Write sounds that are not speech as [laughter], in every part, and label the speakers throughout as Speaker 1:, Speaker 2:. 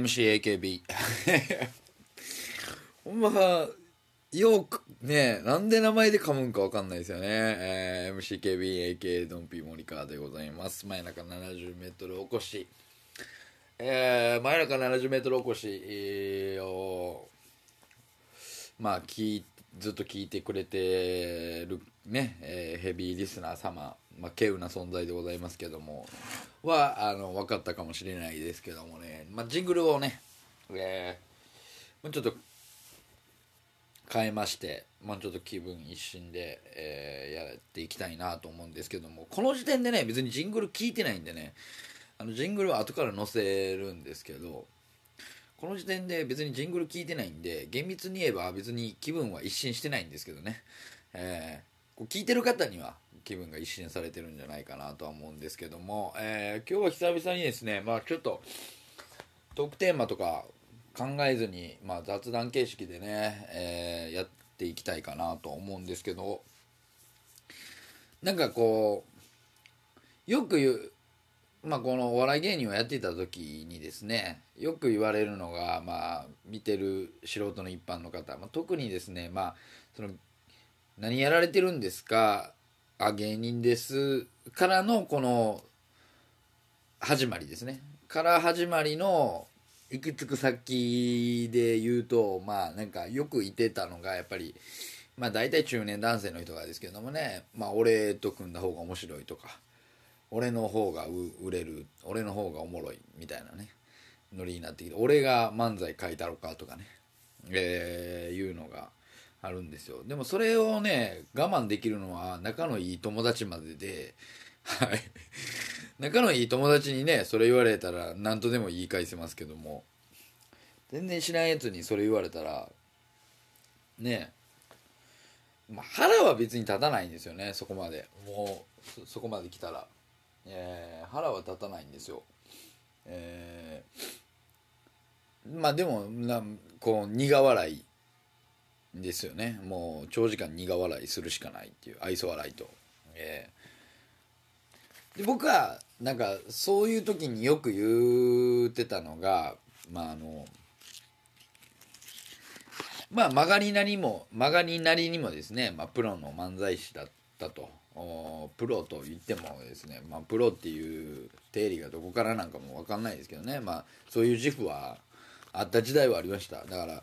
Speaker 1: MCAKB [laughs] ほんまよくねなんで名前で噛むんかわかんないですよね、えー、MCKBAK ドンピーモニカーでございます。真夜中 70m おこし。えー、真夜中 70m おこし、をまあ聞ずっと聞いてくれてるね、えーヘビーリスナー様、まあ、稀有な存在でございますけどもはあの分かったかもしれないですけどもね、まあ、ジングルをね、えーもうちょっと変えまして、まあ、ちょっと気分一新で、えーやっていきたいなと思うんですけどもこの時点でね別にジングル聞いてないんでねあのジングルは後から載せるんですけどこの時点で別にジングル聞いてないんで厳密に言えば別に気分は一新してないんですけどね、えーこう聞いてる方には気分が一新されてるんじゃないかなとは思うんですけども、えー今日は久々にですねまあちょっとトークテーマとか考えずに、まあ、雑談形式でね、えーやっていきたいかなと思うんですけどなんかこうよく言うまあこのお笑い芸人をやっていた時にですねよく言われるのがまあ見てる素人の一般の方、まあ、特にですねまあその何やられてるんですかあ芸人ですからのこの始まりですね。から始まりの行き着く先で言うとまあなんかよくいてたのがやっぱりまあ大体中年男性の人がですけどもねまあ俺と組んだ方が面白いとか俺の方が売れる俺の方がおもろいみたいなねノリになってきて俺が漫才書いたろかとかねえーいうのがあるんですよ。でもそれをね我慢できるのは仲のいい友達までではい。仲のいい友達にねそれ言われたら何とでも言い返せますけども。全然知らんやつにそれ言われたらね。まあ、腹は別に立たないんですよねそこまで。もうそこまで来たら、えー腹は立たないんですよ。えーまあでもなこう苦笑い。ですよね。もう長時間苦笑いするしかないっていう愛想笑いと、えーで僕はなんかそういう時によく言ってたのがまああのまあ曲がりなりも曲がりなりにもですね、まあ、プロの漫才師だったと。プロと言ってもですね、まあ、プロっていう定理がどこからなんかも分かんないですけどね、まあ、そういう自負はあった時代はありました。だから、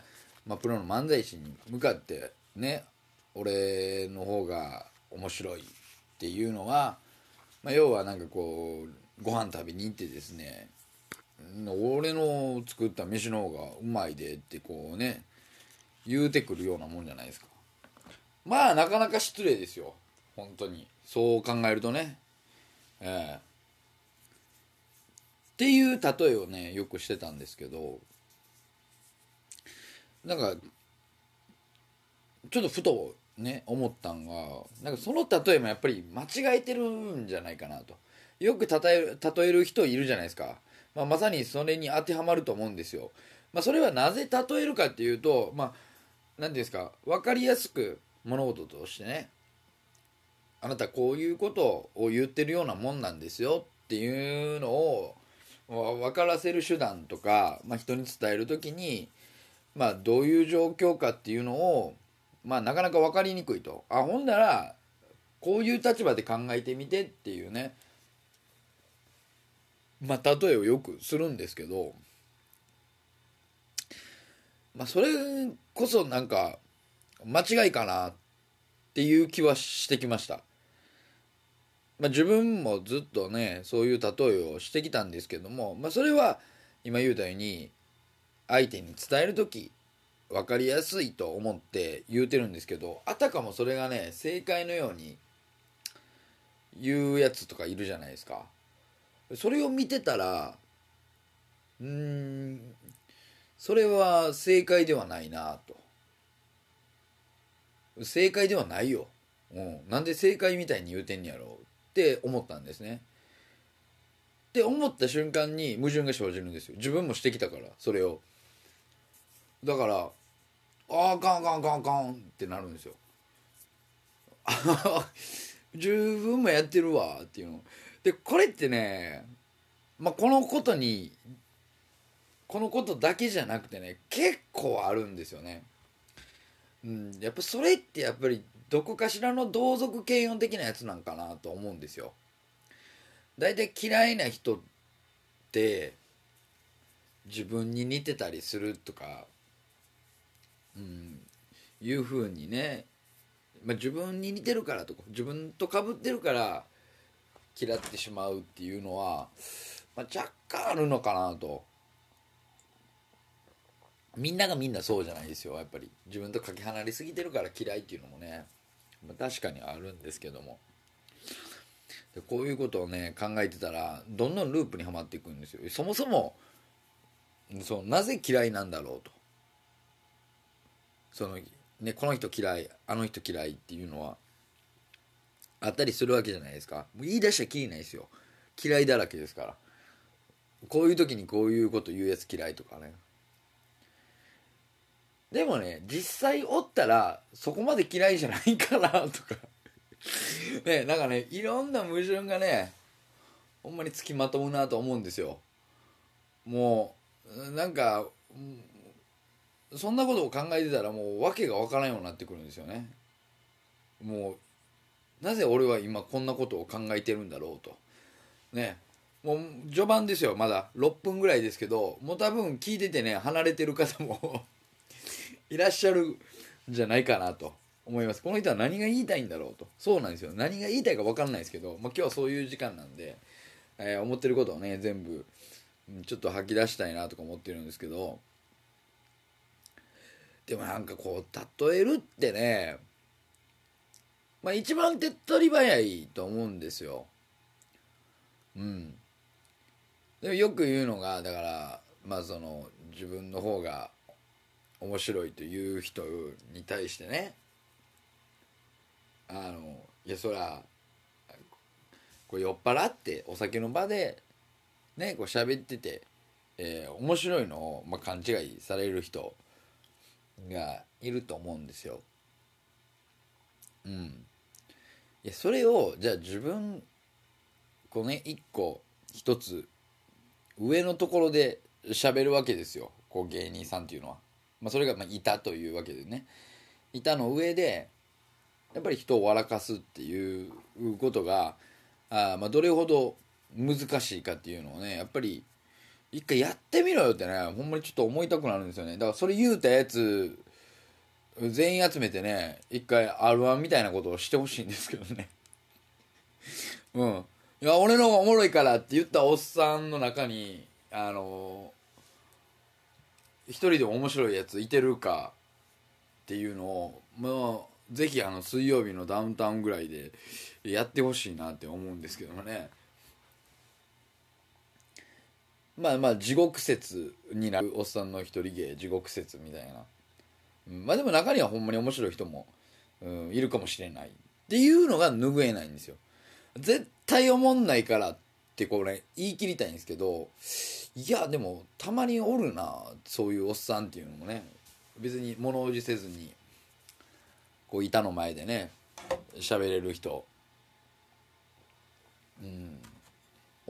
Speaker 1: まあ、プロの漫才師に向かってね俺の方が面白いっていうのは、まあ、要はなんかこうご飯食べに行ってですね俺の作った飯の方がうまいでってこうね言うてくるようなもんじゃないですか。まあなかなか失礼ですよ。本当に。そう考えるとね。ええ。っていう例えをねよくしてたんですけどなんかちょっとふとね思ったんがなんかその例えもやっぱり間違えてるんじゃないかなと。よく例える例える人いるじゃないですか、まあ、まさにそれに当てはまると思うんですよ、まあ、それはなぜ例えるかっていうとまあ何ていうんですか分かりやすく物事としてねあなたこういうことを言ってるようなもんなんですよっていうのを分からせる手段とか、まあ、人に伝える時に、まあ、どういう状況かっていうのを、まあ、なかなか分かりにくいと。あほんならこういう立場で考えてみてっていうね。まあ例えをよくするんですけど。まあそれこそなんか間違いかなっていう気はしてきました。まあ、自分もずっとねそういう例えをしてきたんですけども、まあ、それは今言うたように相手に伝える時分かりやすいと思って言うてるんですけどあたかもそれがね正解のように言うやつとかいるじゃないですか。それを見てたらうーんそれは正解ではないなと。正解ではないよ、うん、なんで正解みたいに言うてんやろうって思ったんですね。って思った瞬間に矛盾が生じるんですよ。自分もしてきたからそれを。だからああかんかんかんかんってなるんですよ。[laughs] 自分もやってるわっていうの。でこれってねまあこのことにこのことだけじゃなくてね結構あるんですよね。うんやっぱそれってやっぱりどこかしらの同族嫌悪的なやつなんかなと思うんですよ。大体嫌いな人って自分に似てたりするとかうん。いうふうにね。まあ、自分に似てるからとか自分とかぶってるから嫌ってしまうっていうのは、まあ、若干あるのかなと。みんながみんなそうじゃないですよやっぱり。自分とかけ離れすぎてるから嫌いっていうのもね、まあ、確かにあるんですけども。でこういうことをね考えてたらどんどんループにはまっていくんですよ。そもそもそうなぜ嫌いなんだろうと。そのね、この人嫌いあの人嫌いっていうのはあったりするわけじゃないですか。もう言い出したらきりないですよ。嫌いだらけですから。こういう時にこういうこと言うやつ嫌いとかね。でもね実際おったらそこまで嫌いじゃないかなとか。ねなんかねいろんな矛盾がねほんまにつきまとうなと思うんですよ。もうなんかそんなことを考えてたらもう訳が分からんようになってくるんですよね。もうなぜ俺は今こんなことを考えてるんだろうと。ね。もう序盤ですよ。まだ6分ぐらいですけどもう多分聞いててね離れてる方も [laughs] いらっしゃるんじゃないかなと。思います。この人は何が言いたいんだろうと。そうなんですよ。何が言いたいか分かんないですけど、まあ、今日はそういう時間なんで、えー、思ってることをね全部ちょっと吐き出したいなとか思ってるんですけどでもなんかこう例えるってねまあ一番手っ取り早いと思うんですよ。うん。でもよく言うのがだからまあその自分の方が面白いという人に対してねあのいやそらこう酔っ払ってお酒の場でねこう喋ってて、えー、面白いのを、まあ、勘違いされる人がいると思うんですよ。うん。いやそれをじゃあ自分こうね一個一つ上のところで喋るわけですよこう芸人さんっていうのは。まあ、それがまあ板というわけでね板の上でやっぱり人を笑かすっていうことがあまあどれほど難しいかっていうのをねやっぱり一回やってみろよってねほんまにちょっと思いたくなるんですよね。だからそれ言うたやつ全員集めてね一回 r 1みたいなことをしてほしいんですけどね。[laughs] うん。いや俺の方がおもろいからって言ったおっさんの中にあの一人でも面白いやついてるかっていうのをまあぜひあの水曜日のダウンタウンぐらいでやってほしいなって思うんですけどもね。まあまあ地獄説になるおっさんの一人芸地獄説みたいな、うん、まあでも中にはほんまに面白い人も、うん、いるかもしれないっていうのが拭えないんですよ。絶対思んないからってこれ言い切りたいんですけどいやでもたまにおるなそういうおっさんっていうのもね。別に物おじせずにこう板の前でね喋れる人。うん。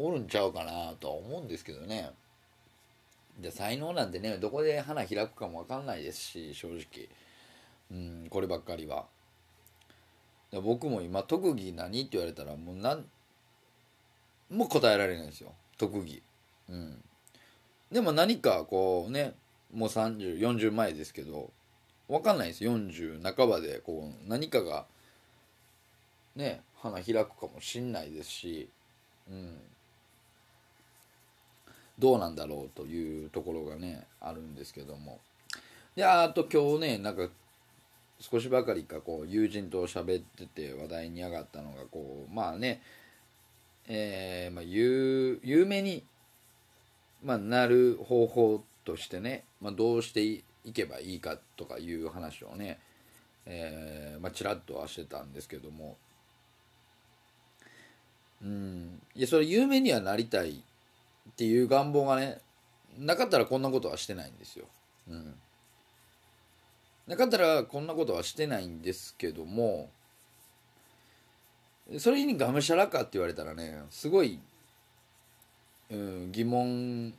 Speaker 1: おるんちゃうかなとは思うんですけどね。で才能なんてねどこで花開くかも分かんないですし正直。うんこればっかりは。で僕も今特技何って言われたらもう何も答えられないですよ。特技。うん。でも何かこうねもう3040前ですけど分かんないです。40半ばでこう何かがね花開くかもしんないですしうん。どうなんだろうというところがねあるんですけども。であと今日ねなんか少しばかりかこう友人と喋ってて話題に上がったのがこうまあねえー、まあ有有名にまあ、なる方法としてね、まあ、どうしていけばいいかとかいう話をね、えーまあ、ちらっとはしてたんですけども。うん。いやそれ有名にはなりたいっていう願望がねなかったらこんなことはしてないんですよ。うん。なかったらこんなことはしてないんですけどもそれにがむしゃらかって言われたらねすごい、うん、疑問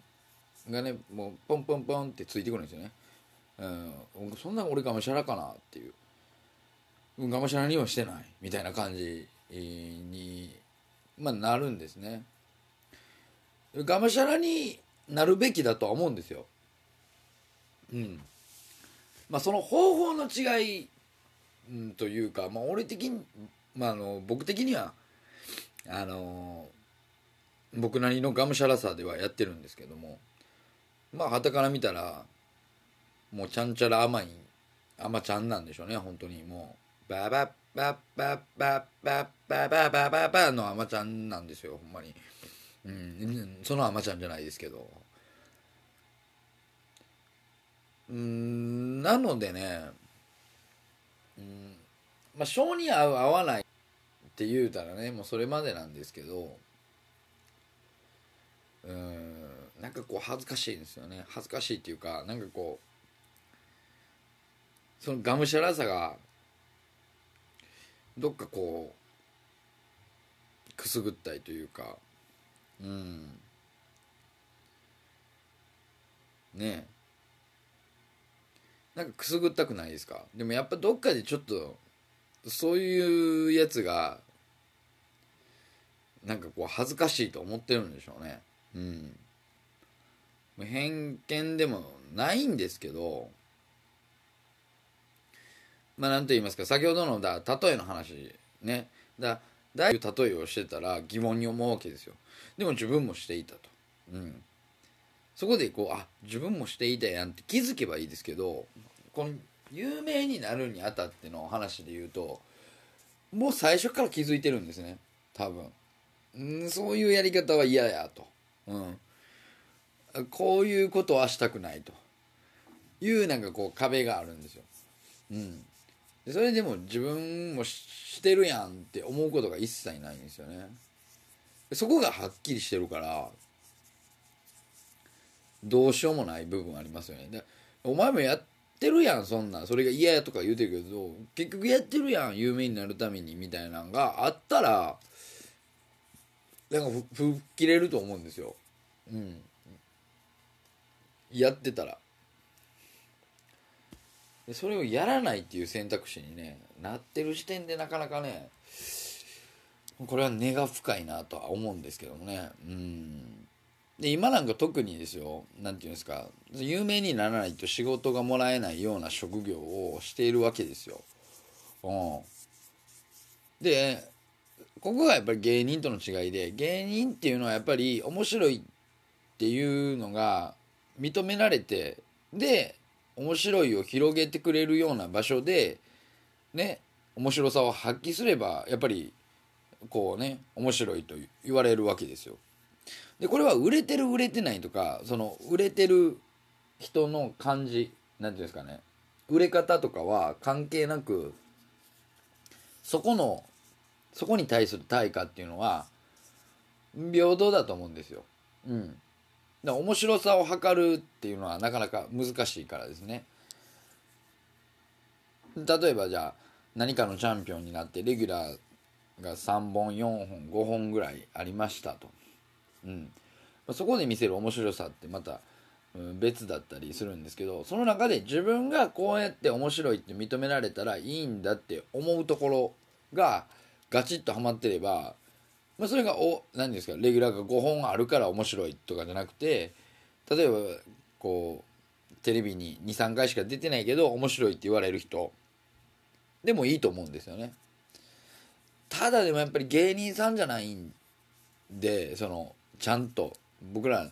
Speaker 1: がねもうポンポンポンってついてくるんですよね、うん、そんな俺がむしゃらかなっていう。うんがむしゃらにはしてないみたいな感じに、まあ、なるんですね。がむしゃらになるべきだとは思うんですよ。うん。まあその方法の違い、うん、というか、まあ、俺的に、まあ、あの僕的にはあの僕なりのがむしゃらさではやってるんですけどもまあはたから見たらもうちゃんちゃら甘い甘ちゃんなんでしょうね本当に。もうババッバッバッバッバッバッバッバッバッの甘ちゃんなんですよほんまに。うん。その甘ちゃんじゃないですけど。うんなのでねうんまあ性に合う合わないって言うたらねもうそれまでなんですけどうんなんかこう恥ずかしいんですよね。恥ずかしいっていうかなんかこうそのがむしゃらさがどっかこうくすぐったいというかうん。ねえ。なんかくすぐったくないですか？でもやっぱどっかでちょっとそういうやつがなんかこう恥ずかしいと思ってるんでしょうね。うん。偏見でもないんですけどまあ何と言いますか先ほどのだ例えの話ね。だだいぶ例えをしてたら疑問に思うわけですよ。でも自分もしていたと。うん。そこでこうあ自分もしていたやんって気づけばいいですけどこの有名になるにあたっての話で言うともう最初から気づいてるんですね。多分。んそういうやり方は嫌やと、うん、こういうことはしたくないと。いうなんかこう壁があるんですよ、うん、でそれでも自分もしてるやんって思うことが一切ないんですよね。そこがはっきりしてるからどうしようもない部分ありますよね。でお前もやってるやんそんなん。それが嫌やとか言うてるけど結局やってるやん有名になるためにみたいなのがあったらなんか吹っ切れると思うんですよ。うん。やってたら。でそれをやらないっていう選択肢にねなってる時点でなかなかねこれは根が深いなとは思うんですけどもね。うん。で今なんか特にですよ何て言うんですか有名にならないと仕事がもらえないような職業をしているわけですよ。うん、でここがやっぱり芸人との違いで芸人っていうのはやっぱり面白いっていうのが認められてで面白いを広げてくれるような場所でね面白さを発揮すればやっぱりこうね面白いと言われるわけですよ。でこれは売れてる売れてないとかその売れてる人の感じなんていうんですかね売れ方とかは関係なくそこのそこに対する対価っていうのは平等だと思うんですよ。うん。だ面白さを測るっていうのはなかなか難しいからですね。例えばじゃあ何かのチャンピオンになってレギュラーが3本4本5本ぐらいありましたと。うんそこで見せる面白さってまた、別だったりするんですけどその中で自分がこうやって面白いって認められたらいいんだって思うところがガチッとはまってれば、まあ、それがお何ですかレギュラーが5本あるから面白いとかじゃなくて例えばこうテレビに23回しか出てないけど面白いって言われる人でもいいと思うんですよね。ただでもやっぱり芸人さんじゃないんでそのちゃんと僕ら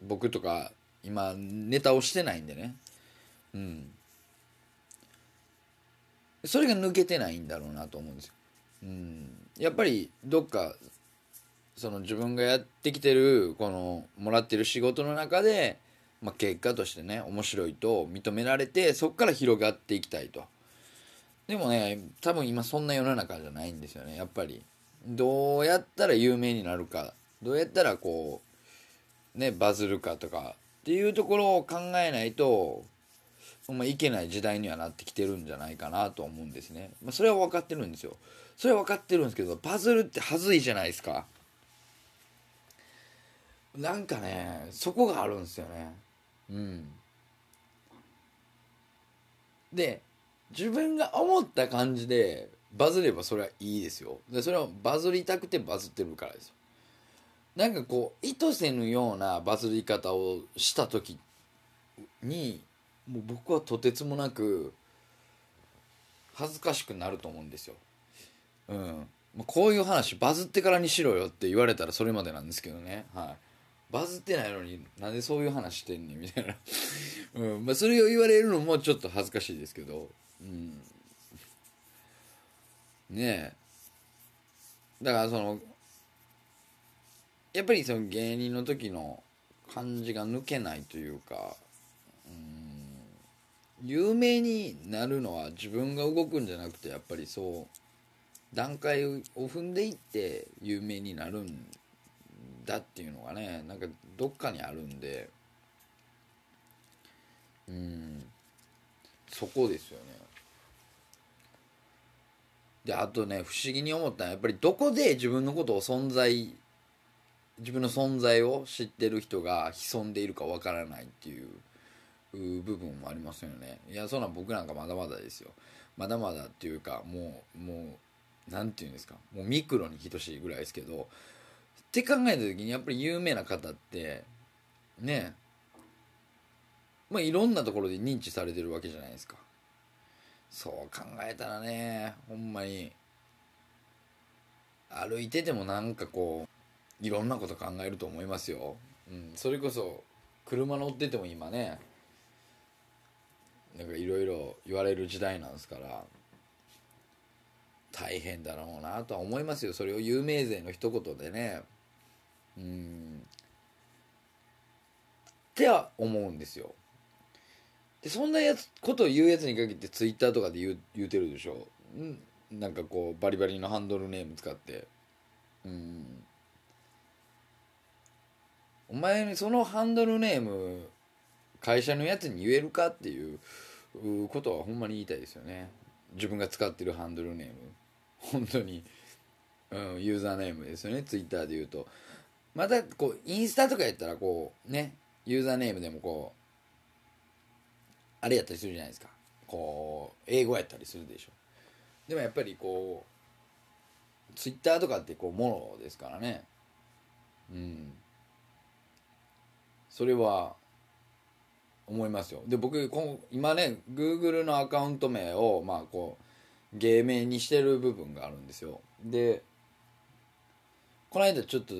Speaker 1: 僕とか今ネタをしてないんでね。うん。それが抜けてないんだろうなと思うんですよ、うん、やっぱりどっかその自分がやってきてるこのもらってる仕事の中で、まあ、結果としてね面白いと認められてそこから広がっていきたいとでもね多分今そんな世の中じゃないんですよねやっぱりどうやったら有名になるかどうやったらこうねバズるかとかっていうところを考えないとまあ、いけない時代にはなってきてるんじゃないかなと思うんですね。まあ、それは分かってるんですよ。それは分かってるんですけど、パズルってはずいじゃないですか。なんかね、そこがあるんですよね。うん。で、自分が思った感じでバズればそれはいいですよ。で、それはバズりたくてバズってるからですよ。なんかこう、意図せぬようなバズり方をした時に、もう僕はとてつもなく恥ずかしくなると思うんですよ。うん。こういう話バズってからにしろよって言われたらそれまでなんですけどね。はい。バズってないのになんでそういう話してんねんみたいな。[laughs] うん。まあそれを言われるのもちょっと恥ずかしいですけど。うん。ねえ。だからその、やっぱりその芸人の時の感じが抜けないというか、うん有名になるのは自分が動くんじゃなくてやっぱりそう段階を踏んでいって有名になるんだっていうのがねなんかどっかにあるんでうんそこですよね。であとね不思議に思ったのはやっぱりどこで自分のことを存在自分の存在を知ってる人が潜んでいるかわからないっていう部分もありますよね。いやそんな僕なんかまだまだですよ。まだまだっていうかもうもう何て言うんですかもうミクロに等しいぐらいですけどって考えた時にやっぱり有名な方ってねまあいろんなところで認知されてるわけじゃないですか。そう考えたらねほんまに歩いててもなんかこういろんなこと考えると思いますよ、うん、それこそ車乗ってても今ねなんかいろいろ言われる時代なんですから大変だろうなとは思いますよ。それを有名税の一言でね。うん。っては思うんですよ。でそんなやつことを言うやつに限ってツイッターとかで言う言うてるでしょ。なんかこうバリバリのハンドルネーム使って。うん。お前そのハンドルネーム会社のやつに言えるかっていうことはほんまに言いたいですよね。自分が使ってるハンドルネーム。本当に、うん、ユーザーネームですよねツイッターで言うと。またこうインスタとかやったらこうねユーザーネームでもこうあれやったりするじゃないですか。こう英語やったりするでしょ。でもやっぱりこうツイッターとかってこうものですからね。うん。それは思いますよ。で僕今ね Google のアカウント名をまあこう芸名にしてる部分があるんですよ。でこの間ちょっと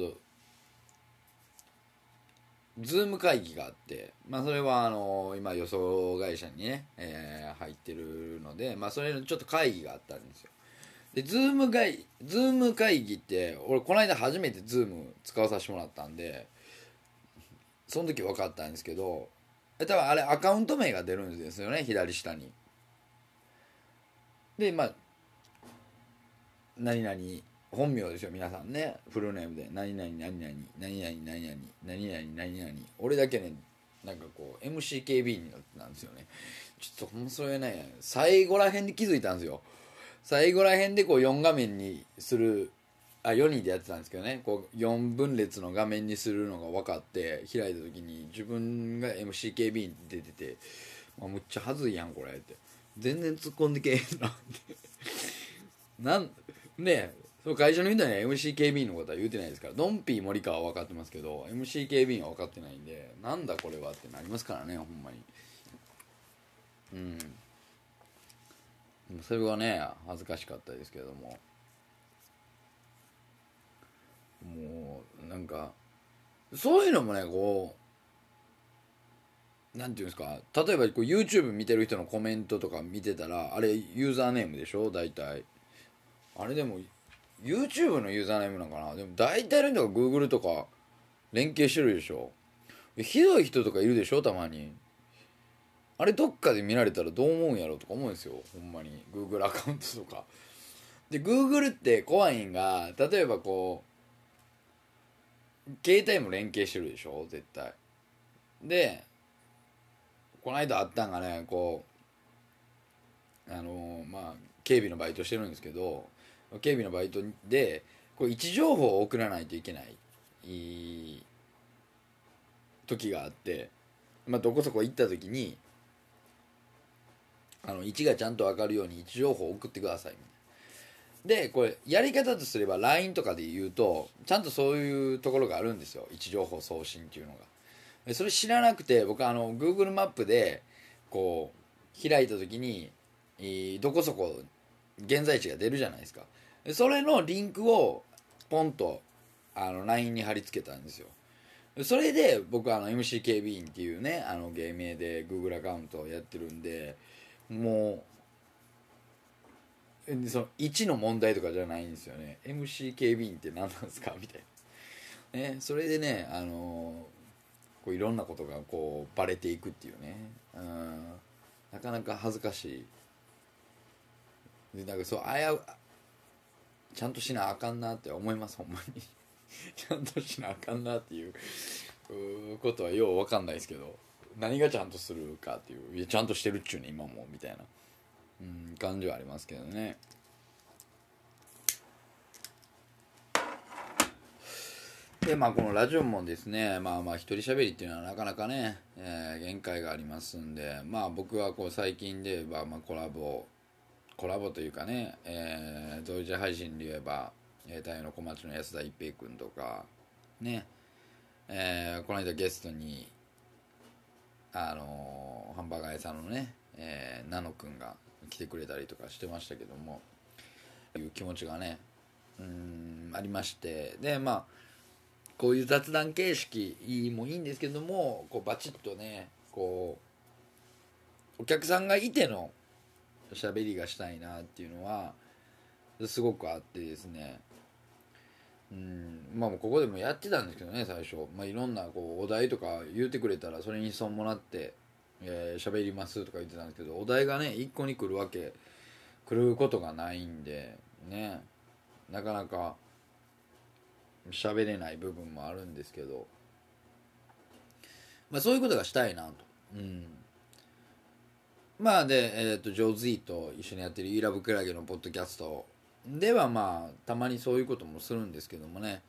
Speaker 1: ズーム会議があって、まあ、それはあの今予想会社にね、えー、入ってるので、まあ、それのちょっと会議があったんですよ。で Zoom 会 Zoom 会議って俺この間初めて Zoom 使わさせてもらったんでその時分かったんですけど多分あれアカウント名が出るんですよね左下に。でまあ何々本名ですよ皆さんね。フルネームで。何々何々何々何々何々何々。俺だけねなんかこう MCKB になってたんですよね。ちょっとほんそれね。最後らへんで気づいたんですよ。最後らへんでこう4画面にするあ4人でやってたんですけどね。こう4分列の画面にするのが分かって開いた時に自分が MCKB に出てて「あ、むっちゃはずいやんこれ」って。全然突っ込んでけえなって。なんねそう会社の人には MCKB のことは言うてないですからドンピー森川は分かってますけど MCKB は分かってないんでなんだこれはってなりますからねほんまに。うん。それはね恥ずかしかったですけども。もうなんかそういうのもねこうなんていうんですか例えばこう YouTube 見てる人のコメントとか見てたらあれユーザーネームでしょ大体。あれでも YouTube のユーザーネームなんかな。でも大体の人が Google とか連携してるでしょ。ひどい人とかいるでしょたまに。あれどっかで見られたらどう思うんやろうとか思うんですよ。ほんまに。Google アカウントとか。で Google って怖いんが例えばこう携帯も連携してるでしょ絶対。でこの間あったんがねこうあのまあ警備のバイトしてるんですけど警備のバイトでこう位置情報を送らないといけない時があって、まあ、どこそこ行った時にあの位置がちゃんと分かるように位置情報を送ってください。みたいな。でこれやり方とすれば LINE とかで言うとちゃんとそういうところがあるんですよ。位置情報送信っていうのが。それ知らなくて僕あの Google マップでこう開いた時にどこそこ現在地が出るじゃないですか。それのリンクをポンとあの LINE に貼り付けたんですよ。それで僕あの MC 警備員っていうねあの芸名で Google アカウントをやってるんでもうその1の問題とかじゃないんですよね。MC 警備員って何なんですか？みたいな、ね、それでねあのこういろんなことがこうバレていくっていうね。うん。なかなか恥ずかしい。でなんかそうあやちゃんとしなあかんなって思いますほんまに。[laughs] ちゃんとしなあかんなっていうことはよう分かんないですけど何がちゃんとするかっていういやちゃんとしてるっちゅうね今もみたいな、うん、感じはありますけどね。でまあこのラジオもですねまあまあ一人喋りっていうのはなかなかね、えー、限界がありますんでまあ僕はこう最近で言えば、まあ、コラボコラボというかね、えー、同時配信で言えば太陽の小町の安田一平君とかね、えー、この間ゲストにあのー、ハンバーガー屋さんのね、えー、ナノ君が来てくれたりとかしてましたけどもいう気持ちがねうんありましてでまあこういう雑談形式もいいんですけどもこうバチッとねこうお客さんがいての喋りがしたいなっていうのはすごくあってですね。うんまあここでもやってたんですけどね最初、まあ、いろんなこうお題とか言うてくれたらそれに損もらって喋、えー、りますとか言ってたんですけどお題がね一個に来るわけ来ることがないんでね。なかなか喋れない部分もあるんですけど。まあそういうことがしたいなと。うん。まあで、え、ー、と、ジョーズイーと一緒にやってるイラブクラゲのポッドキャスト。ではまあ、たまにそういうこともするんですけどもね、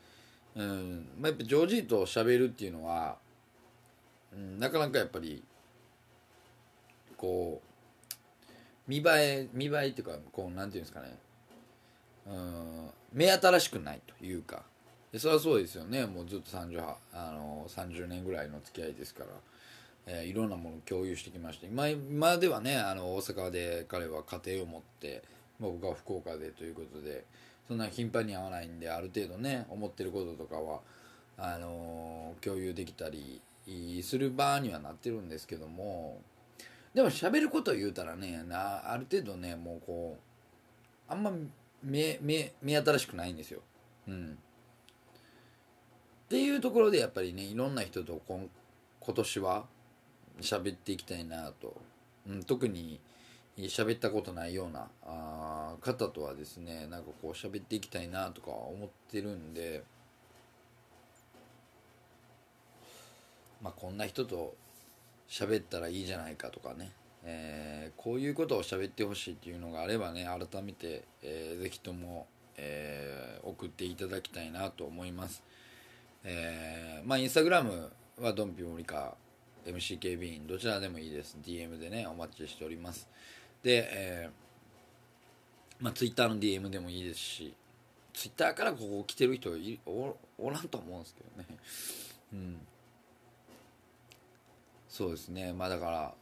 Speaker 1: うん、まあ、やっぱジョージーと喋るっていうのは、うん、なかなかやっぱり、こう、見栄え、見栄えっていうか、こう、なんていうんですかね、うん、目新しくないというか、でそれはそうですよね、もうずっと30あの30年ぐらいの付き合いですから。えー、いろんなものを共有してきまして今今ではねあの大阪で彼は家庭を持って、まあ、僕は福岡でということでそんな頻繁に会わないんである程度ね思ってることとかはあのー、共有できたりする場にはなってるんですけどもでも喋ることを言うたらねなある程度ねもうこうあんま目目目新しくないんですよ。うん、っていうところでやっぱりねいろんな人と今今年は喋っていきたいなと、うん、特に喋ったことないようなあ方とはですねなんかこう喋っていきたいなとか思ってるんでまあこんな人と喋ったらいいじゃないかとかね、えー、こういうことを喋ってほしいっていうのがあればね改めて、えー、ぜひとも、えー、送っていただきたいなと思います。えー、まあインスタグラムはドンピモリカ MCKB どちらでもいいです。DM でねお待ちしております。で、えー、まあ Twitter の DM でもいいですし Twitter からここ来てる人いおおらんと思うんですけどね。[laughs] うん。そうですね。まあだから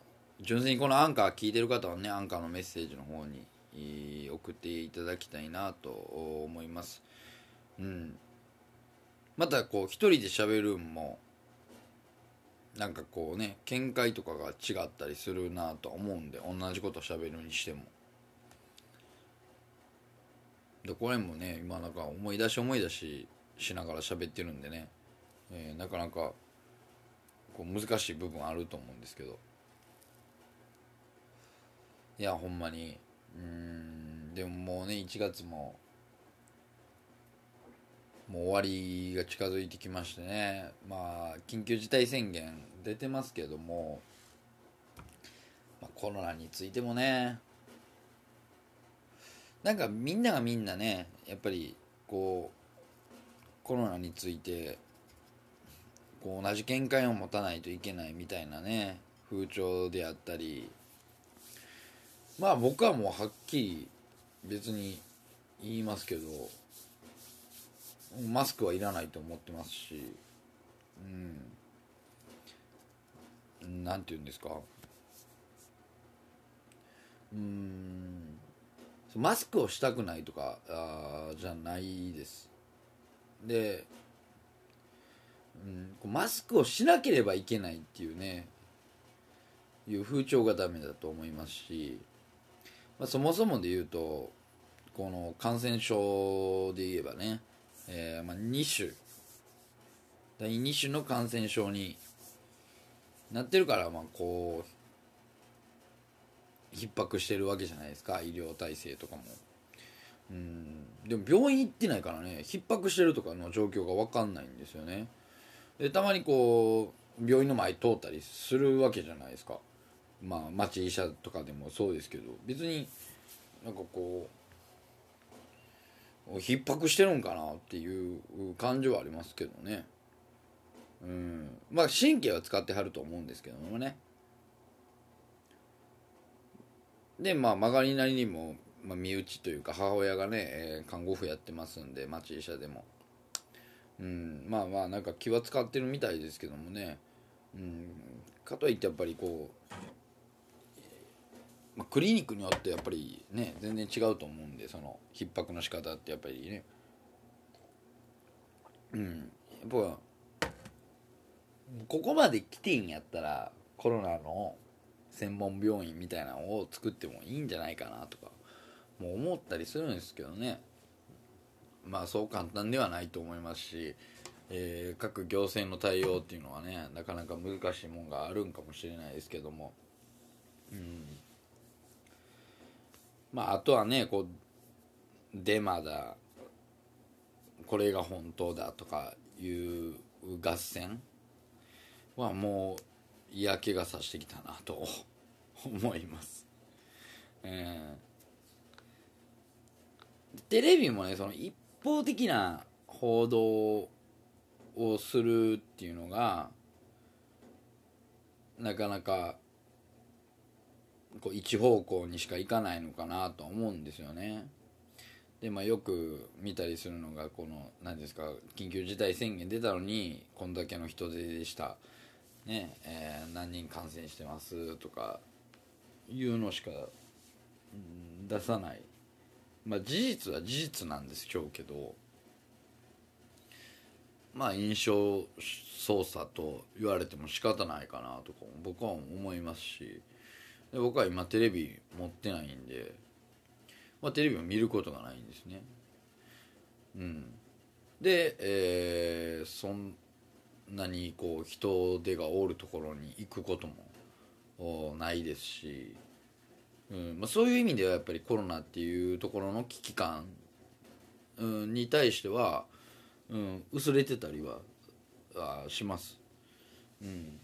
Speaker 1: 純粋にこのアンカー聞いてる方はねアンカーのメッセージの方に送っていただきたいなと思います。うん。またこう一人で喋るんもなんかこうね見解とかが違ったりするなと思うんで同じことしゃべるにしても。でこれもね今なんか思い出し思い出ししながら喋ってるんでね、えーなかなかこう難しい部分あると思うんですけど。いやほんまに。うんでももうね1月ももう終わりが近づいてきましてね。まあ緊急事態宣言出てますけども、まあ、コロナについてもね。なんかみんながみんなねやっぱりこうコロナについてこう同じ見解を持たないといけないみたいなね風潮であったり。まあ僕はもうはっきり別に言いますけどマスクはいらないと思ってますしうん。なんて言うんですか。うん。マスクをしたくないとかあじゃないです。で、うん、マスクをしなければいけないっていうねいう風潮がダメだと思いますし、まあ、そもそもで言うとこの感染症で言えばね、えーまあ、2種。第2種の感染症になってるからまあこう逼迫してるわけじゃないですか。医療体制とかも。うん。でも病院行ってないからね。逼迫してるとかの状況が分かんないんですよね。でたまにこう病院の前通ったりするわけじゃないですか。まあ町医者とかでもそうですけど。別になんかこう逼迫してるんかなっていう感じはありますけどね。うん。まあ神経は使ってはると思うんですけどもね。でまあ曲がりなりにも、まあ、身内というか母親がね、えー看護婦やってますんで町医者でも。うん。まあまあなんか気は使ってるみたいですけどもね。うん。かといってやっぱりこう、まあ、クリニックによってやっぱりね全然違うと思うんでその逼迫の仕方ってやっぱりね。うん。やっぱここまで来てんやったらコロナの専門病院みたいなのを作ってもいいんじゃないかなとかもう思ったりするんですけどね。まあそう簡単ではないと思いますし、えー各行政の対応っていうのはねなかなか難しいもんがあるんかもしれないですけども。うん。まああとはねこうデマだこれが本当だとかいう合戦はもう嫌気がさしてきたなと [laughs] 思います。えーテレビもねその一方的な報道をするっていうのがなかなかこう一方向にしかいかないのかなと思うんですよね。でまあ、よく見たりするのがこの何ですか緊急事態宣言出たのにこんだけの人出でした、ねえー何人感染してますとかいうのしか出さない。まあ事実は事実なんですょうけど。まあ印象操作と言われても仕方ないかなとか僕は思いますし。で僕は今テレビ持ってないんで、まあ、テレビを見ることがないんですね。うん。で、えーそんなにこう人手がおるところに行くこともないですしうん。まあ、そういう意味ではやっぱりコロナっていうところの危機感、に対しては、うん、薄れてたりはあします、うん、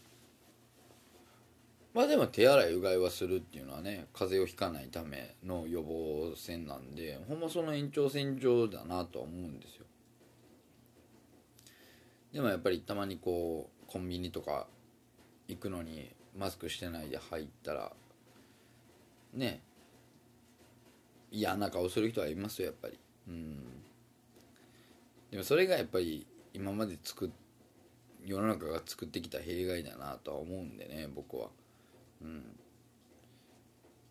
Speaker 1: まあでも手洗いうがいはするっていうのはね風邪をひかないための予防線なんでほんまその延長線上だなとは思うんですよ。でもやっぱりたまにこうコンビニとか行くのにマスクしてないで入ったらね嫌な顔する人はいますよやっぱり。うん。でもそれがやっぱり今まで作っ世の中が作ってきた弊害だなとは思うんでね僕は。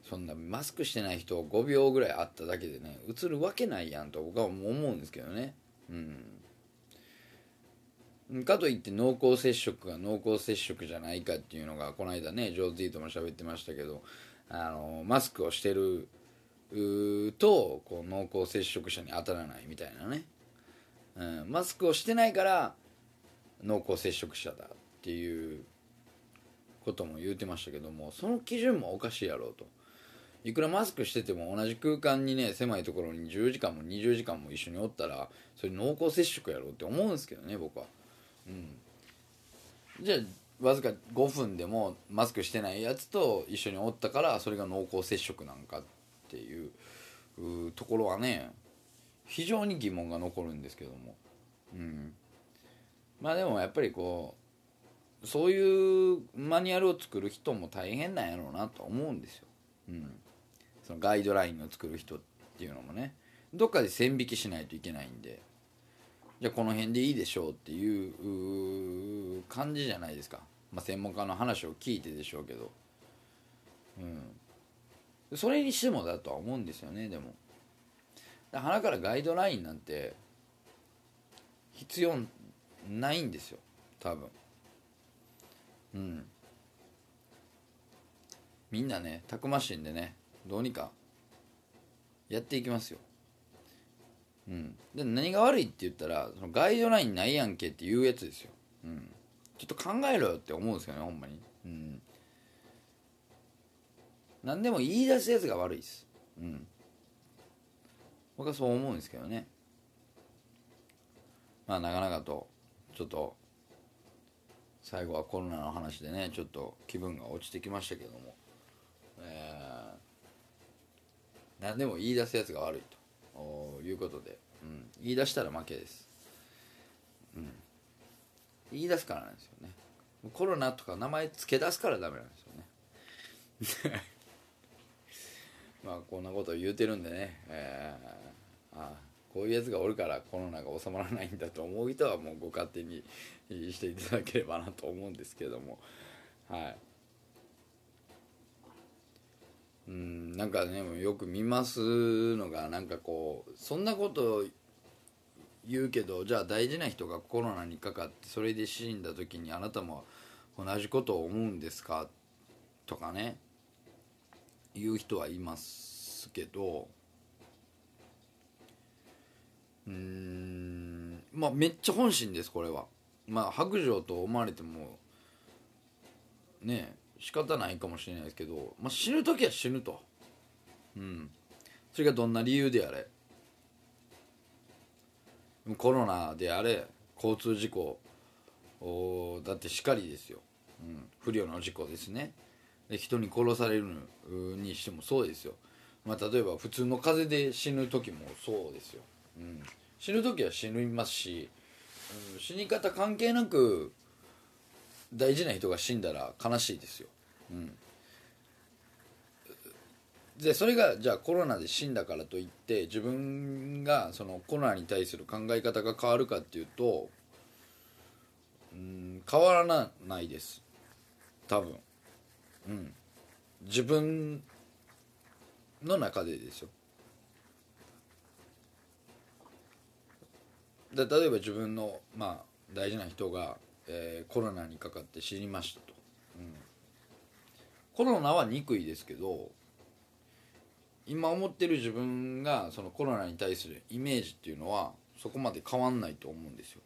Speaker 1: そんなマスクしてない人5秒ぐらいあっただけでね映るわけないやんと僕は思うんですけどね。うん。かといって濃厚接触が濃厚接触じゃないかっていうのがこの間ねジョーズイートも喋ってましたけどあのマスクをしてるとこう濃厚接触者に当たらないみたいなね、うん、マスクをしてないから濃厚接触者だっていうことも言うてましたけどもその基準もおかしいやろうと。いくらマスクしてても同じ空間にね狭いところに10時間も20時間も一緒におったらそれ濃厚接触やろうって思うんですけどね僕は。うん。じゃあわずか5分でもマスクしてないやつと一緒におったからそれが濃厚接触なんかっていううところはね非常に疑問が残るんですけども。うん。まあでもやっぱりこうそういうマニュアルを作る人も大変なんやろうなと思うんですよ、うん、そのガイドラインを作る人っていうのもね。どっかで線引きしないといけないんで。じゃあこの辺でいいでしょうっていう感じじゃないですか、まあ、専門家の話を聞いてでしょうけど、うん、それにしてもだとは思うんですよねでも。だからからガイドラインなんて必要ないんですよ多分。うん。みんなねたくましいんでねどうにかやっていきますよ。うん。で何が悪いって言ったらそのガイドラインないやんけっていうやつですよ。うん。ちょっと考えろよって思うんですよねほんまに。うん。何でも言い出すやつが悪いです。うん。僕はそう思うんですけどね。まあなかなかとちょっと最後はコロナの話でねちょっと気分が落ちてきましたけども、えー、何でも言い出すやつが悪いと。いうことで、うん、言い出したら負けです、うん、言い出すからなんですよね。コロナとか名前付け出すからダメなんですよね。[laughs] まあこんなこと言うてるんでね、えー、あこういうやつがおるからコロナが収まらないんだと思う人はもうご勝手にしていただければなと思うんですけども。はい。うん。なんかねよく見ますのがなんかこうそんなこと言うけどじゃあ大事な人がコロナにかかってそれで死んだ時にあなたも同じことを思うんですかとかね言う人はいますけど。うん。まあめっちゃ本心ですこれは。まあ白状と思われてもね仕方ないかもしれないですけど、まあ、死ぬ時は死ぬと。うん。それがどんな理由であれ。コロナであれ交通事故おだってしかりですよ、うん、不慮の事故ですね。で人に殺されるにしてもそうですよ、まあ、例えば普通の風邪で死ぬ時もそうですよ、うん、死ぬ時は死にますし、うん、死に方関係なく大事な人が死んだら悲しいですよ、うん、でそれがじゃあコロナで死んだからといって自分がそのコロナに対する考え方が変わるかっていうとうん変わらないです。多分。うん。自分の中でですよ。で例えば自分のまあ大事な人が、えーコロナにかかって死にましたと、うん、コロナは憎いですけど今思ってる自分がそのコロナに対するイメージっていうのはそこまで変わんないと思うんですよ。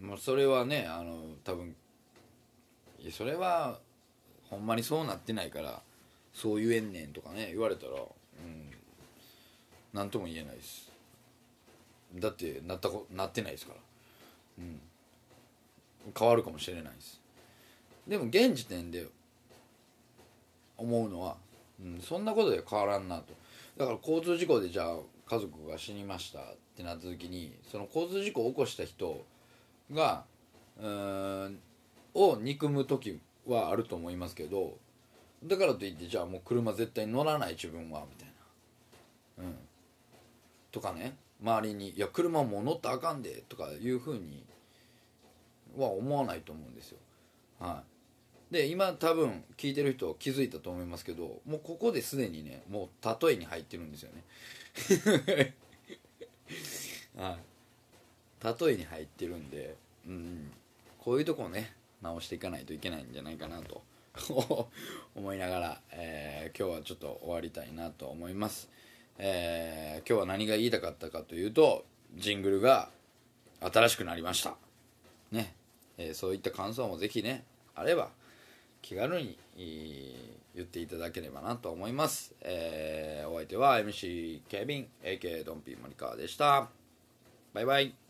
Speaker 1: うん。もうそれはねあの多分いやそれはほんまにそうなってないからそう言えんねんとかね言われたらうん。何とも言えないです。だってなったこなってないですから。うん。変わるかもしれないです。でも現時点で思うのは、うん、そんなことで変わらんなと。だから交通事故でじゃあ家族が死にましたってなった時にその交通事故を起こした人がうんを憎む時はあると思いますけどだからといってじゃあもう車絶対乗らない自分はみたいな。うん。とかね。周りに「いや車も乗ったらあかんで」とかいうふうには思わないと思うんですよ。はい。で今多分聞いてる人気づいたと思いますけどもうここですでにねもう例えに入ってるんですよね。[laughs] はい。例えに入ってるんでうんこういうとこね直していかないといけないんじゃないかなと。[laughs] 思いながら、えー今日はちょっと終わりたいなと思います、えー今日は何が言いたかったかというとジングルが新しくなりました。ね、えーそういった感想もぜひねあれば気軽に言っていただければなと思います、えーお相手は MC ケビン AK ドンピー森川でした。バイバイ。